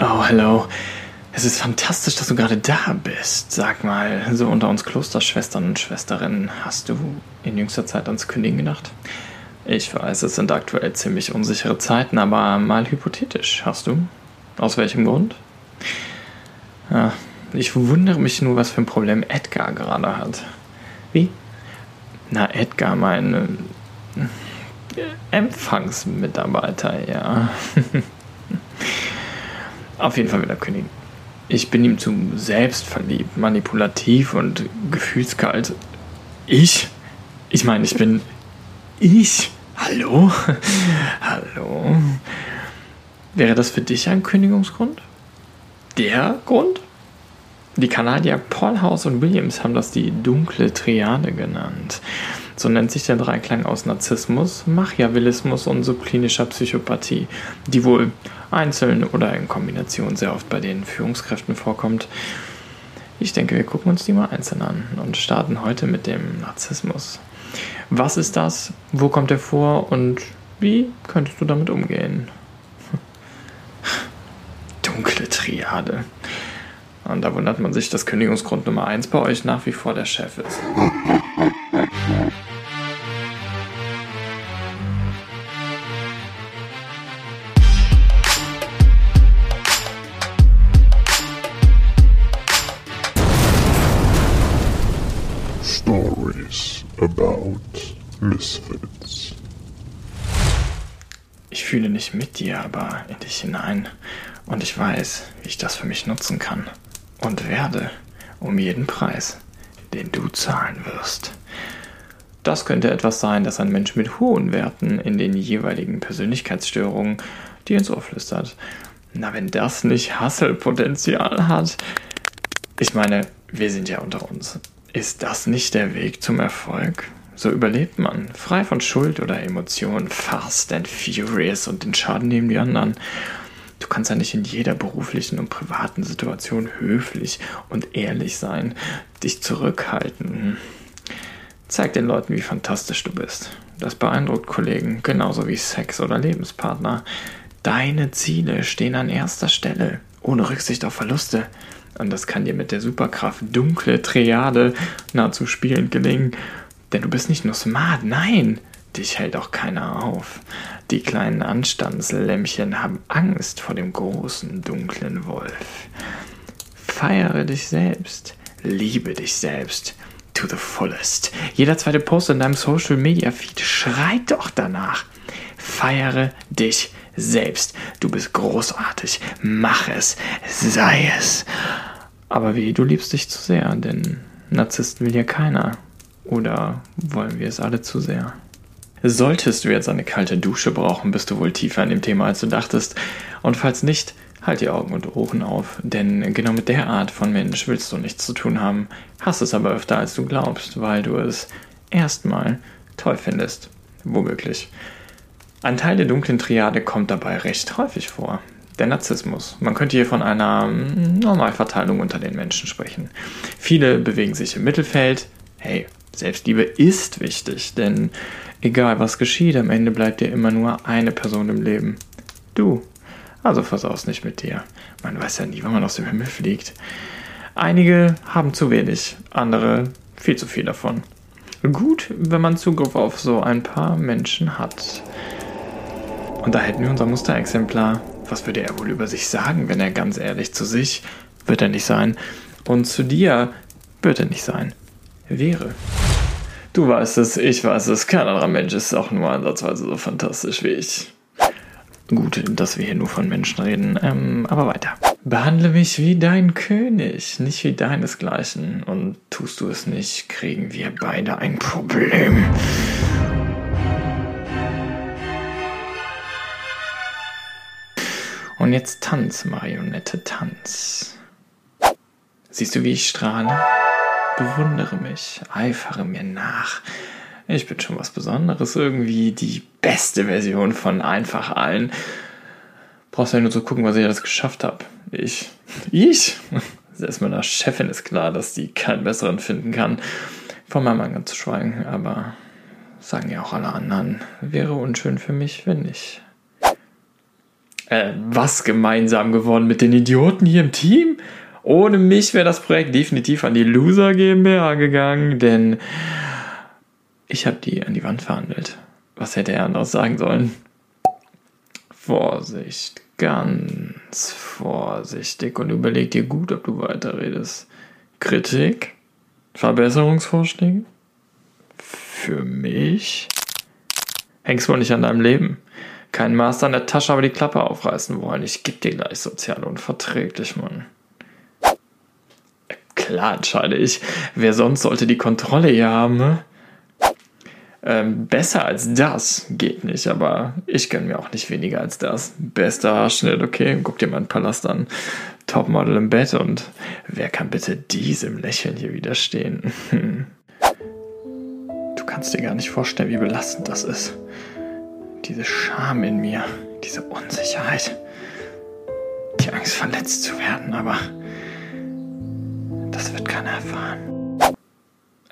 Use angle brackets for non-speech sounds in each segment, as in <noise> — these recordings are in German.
Oh, hello. Es ist fantastisch, dass du gerade da bist. Sag mal, so unter uns Klosterschwestern und Schwesterinnen, hast du in jüngster Zeit ans Kündigen gedacht? Ich weiß, es sind aktuell ziemlich unsichere Zeiten, aber mal hypothetisch, hast du? Aus welchem Grund? Ja, ich wundere mich nur, was für ein Problem Edgar gerade hat. Wie? Na, Edgar, mein äh, Empfangsmitarbeiter, ja. <laughs> Auf jeden Fall will er kündigen. Ich bin ihm zu selbstverliebt, manipulativ und gefühlskalt. Ich? Ich meine, ich bin ich. Hallo? Hallo? Wäre das für dich ein Kündigungsgrund? Der Grund? Die Kanadier Paul House und Williams haben das die dunkle Triade genannt. So nennt sich der Dreiklang aus Narzissmus, Machiavellismus und subklinischer Psychopathie, die wohl einzeln oder in Kombination sehr oft bei den Führungskräften vorkommt. Ich denke, wir gucken uns die mal einzeln an und starten heute mit dem Narzissmus. Was ist das? Wo kommt er vor? Und wie könntest du damit umgehen? <laughs> Dunkle Triade. Und da wundert man sich, dass Kündigungsgrund Nummer 1 bei euch nach wie vor der Chef ist. Misfits. Ich fühle nicht mit dir, aber in dich hinein. Und ich weiß, wie ich das für mich nutzen kann und werde um jeden Preis, den du zahlen wirst. Das könnte etwas sein, das ein Mensch mit hohen Werten in den jeweiligen Persönlichkeitsstörungen dir ins Ohr flüstert. Na, wenn das nicht Hasselpotenzial hat. Ich meine, wir sind ja unter uns. Ist das nicht der Weg zum Erfolg? So überlebt man, frei von Schuld oder Emotionen, fast and furious und den Schaden nehmen die anderen. Du kannst ja nicht in jeder beruflichen und privaten Situation höflich und ehrlich sein, dich zurückhalten. Zeig den Leuten, wie fantastisch du bist. Das beeindruckt Kollegen, genauso wie Sex oder Lebenspartner. Deine Ziele stehen an erster Stelle, ohne Rücksicht auf Verluste. Und das kann dir mit der Superkraft dunkle Triade nahezu spielend gelingen. Denn du bist nicht nur smart, nein, Dich hält auch keiner auf. Die kleinen Anstandslämmchen haben Angst vor dem großen, dunklen Wolf. Feiere dich selbst. Liebe dich selbst. To the fullest. Jeder zweite Post in deinem Social Media Feed schreit doch danach. Feiere dich selbst. Du bist großartig. Mach es. Sei es. Aber wie, du liebst dich zu sehr, denn Narzissten will ja keiner. Oder wollen wir es alle zu sehr? Solltest du jetzt eine kalte Dusche brauchen, bist du wohl tiefer in dem Thema, als du dachtest. Und falls nicht, halt die Augen und Ohren auf, denn genau mit der Art von Mensch willst du nichts zu tun haben, hast es aber öfter, als du glaubst, weil du es erstmal toll findest. Womöglich. Ein Teil der dunklen Triade kommt dabei recht häufig vor. Der Narzissmus. Man könnte hier von einer hm, Normalverteilung unter den Menschen sprechen. Viele bewegen sich im Mittelfeld. Hey, Selbstliebe ist wichtig, denn Egal was geschieht, am Ende bleibt dir immer nur eine Person im Leben. Du. Also versaus nicht mit dir. Man weiß ja nie, wann man aus dem Himmel fliegt. Einige haben zu wenig, andere viel zu viel davon. Gut, wenn man Zugriff auf so ein paar Menschen hat. Und da hätten wir unser Musterexemplar. Was würde er wohl über sich sagen, wenn er ganz ehrlich zu sich, wird er nicht sein, und zu dir wird er nicht sein, wäre. Du weißt es, ich weiß es, kein anderer Mensch ist auch nur ansatzweise so fantastisch wie ich. Gut, dass wir hier nur von Menschen reden, ähm, aber weiter. Behandle mich wie dein König, nicht wie deinesgleichen. Und tust du es nicht, kriegen wir beide ein Problem. Und jetzt tanz, Marionette, tanz. Siehst du, wie ich strahle? Bewundere mich, eifere mir nach. Ich bin schon was Besonderes, irgendwie die beste Version von einfach allen. Brauchst ja nur zu gucken, was ich alles geschafft habe. Ich. Ich? <laughs> Selbst meiner Chefin ist klar, dass die keinen besseren finden kann. Von meinem Mann ganz zu schweigen, aber sagen ja auch alle anderen, wäre unschön für mich, wenn nicht. Äh, was gemeinsam geworden mit den Idioten hier im Team? Ohne mich wäre das Projekt definitiv an die Loser GmbH gegangen, denn ich habe die an die Wand verhandelt. Was hätte er anderes sagen sollen? Vorsicht, ganz vorsichtig und überleg dir gut, ob du weiterredest. Kritik? Verbesserungsvorschläge? Für mich? Hängst wohl nicht an deinem Leben. Kein Master in der Tasche, aber die Klappe aufreißen wollen. Ich geb dir gleich sozial unverträglich, Mann. Klar entscheide ich. Wer sonst sollte die Kontrolle hier haben, ne? Ähm, besser als das geht nicht, aber ich gönne mir auch nicht weniger als das. Bester Haarschnitt, okay, guck dir meinen Palast an. Topmodel im Bett und wer kann bitte diesem Lächeln hier widerstehen? <laughs> Du kannst dir gar nicht vorstellen, wie belastend das ist. Diese Scham in mir, diese Unsicherheit, die Angst verletzt zu werden, aber wird keiner erfahren.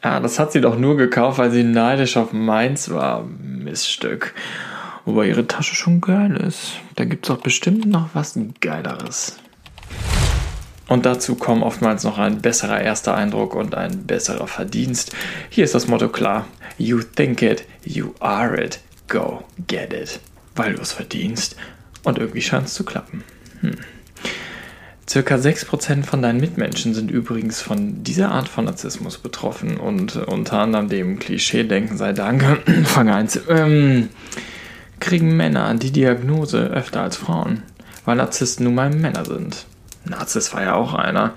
Ja, das hat sie doch nur gekauft, weil sie neidisch auf meins war. Miststück. Wobei ihre Tasche schon geil ist. Da gibt's auch bestimmt noch was Geileres. Und dazu kommen oftmals noch ein besserer erster Eindruck und ein besserer Verdienst. Hier ist das Motto klar. You think it, you are it. Go get it. Weil du es verdienst. Und irgendwie scheint es zu klappen. Hm. Circa 6% von deinen Mitmenschen sind übrigens von dieser Art von Narzissmus betroffen und unter anderem dem Klischee-Denken sei Dank, <coughs> Fang 1, ähm, kriegen Männer die Diagnose öfter als Frauen, weil Narzissten nun mal Männer sind. Narzisst war ja auch einer.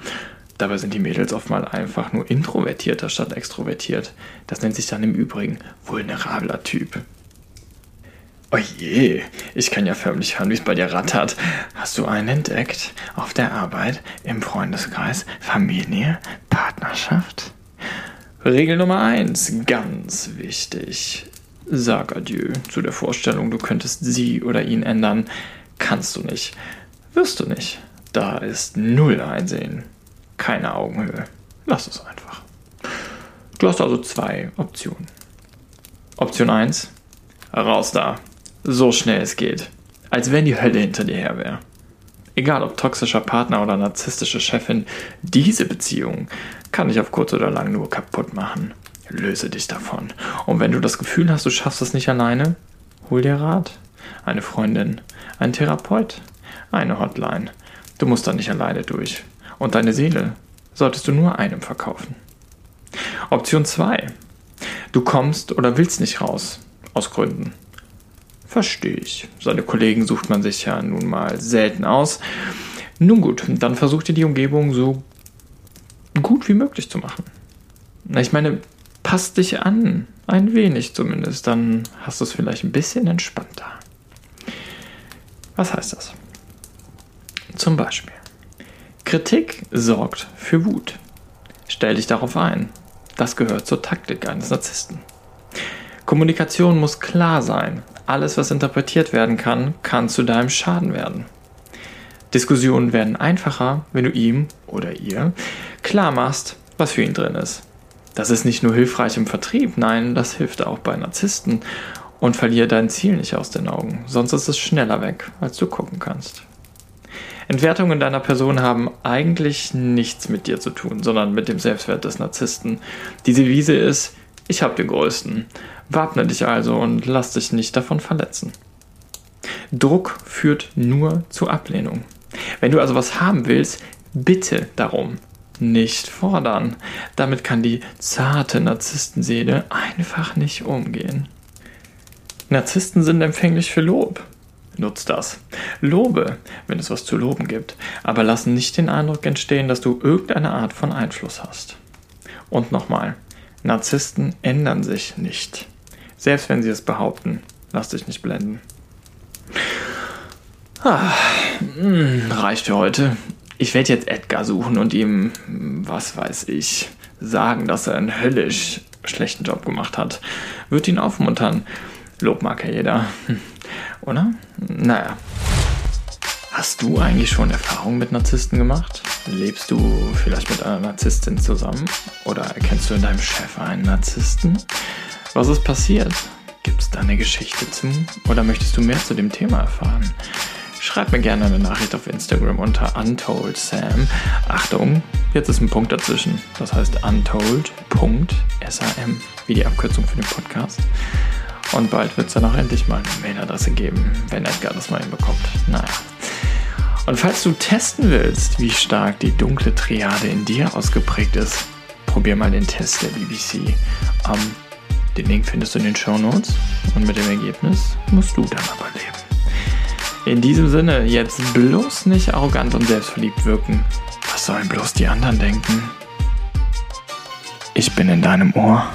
Dabei sind die Mädels oftmals einfach nur introvertierter statt extrovertiert. Das nennt sich dann im Übrigen vulnerabler Typ. Oje, ich kann ja förmlich hören, wie es bei dir rattert. Hast du einen entdeckt? Auf der Arbeit, im Freundeskreis, Familie, Partnerschaft? Regel Nummer eins, ganz wichtig. Sag Adieu zu der Vorstellung, du könntest sie oder ihn ändern. Kannst du nicht. Wirst du nicht. Da ist null Einsehen. Keine Augenhöhe. Lass es einfach. Du hast also zwei Optionen. Option 1. Raus da. So schnell es geht. Als wenn die Hölle hinter dir her wäre. Egal ob toxischer Partner oder narzisstische Chefin, diese Beziehung kann dich auf kurz oder lang nur kaputt machen. Löse dich davon. Und wenn du das Gefühl hast, du schaffst es nicht alleine, hol dir Rat. Eine Freundin, ein Therapeut, eine Hotline. Du musst da nicht alleine durch. Und deine Seele solltest du nur einem verkaufen. Option 2. Du kommst oder willst nicht raus. Aus Gründen. Verstehe ich. Seine Kollegen sucht man sich ja nun mal selten aus. Nun gut, dann versucht ihr die Umgebung so gut wie möglich zu machen. Ich meine, passt dich an, ein wenig zumindest, dann hast du es vielleicht ein bisschen entspannter. Was heißt das? Zum Beispiel, Kritik sorgt für Wut. Stell dich darauf ein. Das gehört zur Taktik eines Narzissten. Kommunikation muss klar sein, alles, was interpretiert werden kann, kann zu deinem Schaden werden. Diskussionen werden einfacher, wenn du ihm oder ihr klar machst, was für ihn drin ist. Das ist nicht nur hilfreich im Vertrieb, nein, das hilft auch bei Narzissten. Und verliere dein Ziel nicht aus den Augen, sonst ist es schneller weg, als du gucken kannst. Entwertungen deiner Person haben eigentlich nichts mit dir zu tun, sondern mit dem Selbstwert des Narzissten. Die Devise ist, ich hab den Größten. Wappne dich also und lass dich nicht davon verletzen. Druck führt nur zu Ablehnung. Wenn du also was haben willst, bitte darum. Nicht fordern. Damit kann die zarte Narzisstenseele einfach nicht umgehen. Narzissten sind empfänglich für Lob. Nutz das. Lobe, wenn es was zu loben gibt, aber lass nicht den Eindruck entstehen, dass du irgendeine Art von Einfluss hast. Und nochmal, Narzissten ändern sich nicht. Selbst wenn sie es behaupten, lass dich nicht blenden. Ah, hm, reicht für heute. Ich werde jetzt Edgar suchen und ihm, was weiß ich, sagen, dass er einen höllisch schlechten Job gemacht hat. Wird ihn aufmuntern. Lob mag ja jeder. Hm. Oder? Naja. Hast du eigentlich schon Erfahrungen mit Narzissten gemacht? Lebst du vielleicht mit einer Narzisstin zusammen? Oder erkennst du in deinem Chef einen Narzissten? Was ist passiert? Gibt es da eine Geschichte zu? Oder möchtest du mehr zu dem Thema erfahren? schreib mir gerne eine Nachricht auf Instagram unter UntoldSam. Achtung, jetzt ist ein Punkt dazwischen. Das heißt untold.sam, wie die Abkürzung für den Podcast. Und bald wird es dann auch endlich mal eine Mailadresse geben, wenn Edgar das mal hinbekommt. Naja. Und falls du testen willst, wie stark die dunkle Triade in dir ausgeprägt ist, probier mal den Test der BBC. Ähm, den Link findest du in den Show Notes und mit dem Ergebnis musst du dann aber leben. In diesem Sinne, jetzt bloß nicht arrogant und selbstverliebt wirken. Was sollen bloß die anderen denken? Ich bin in deinem Ohr.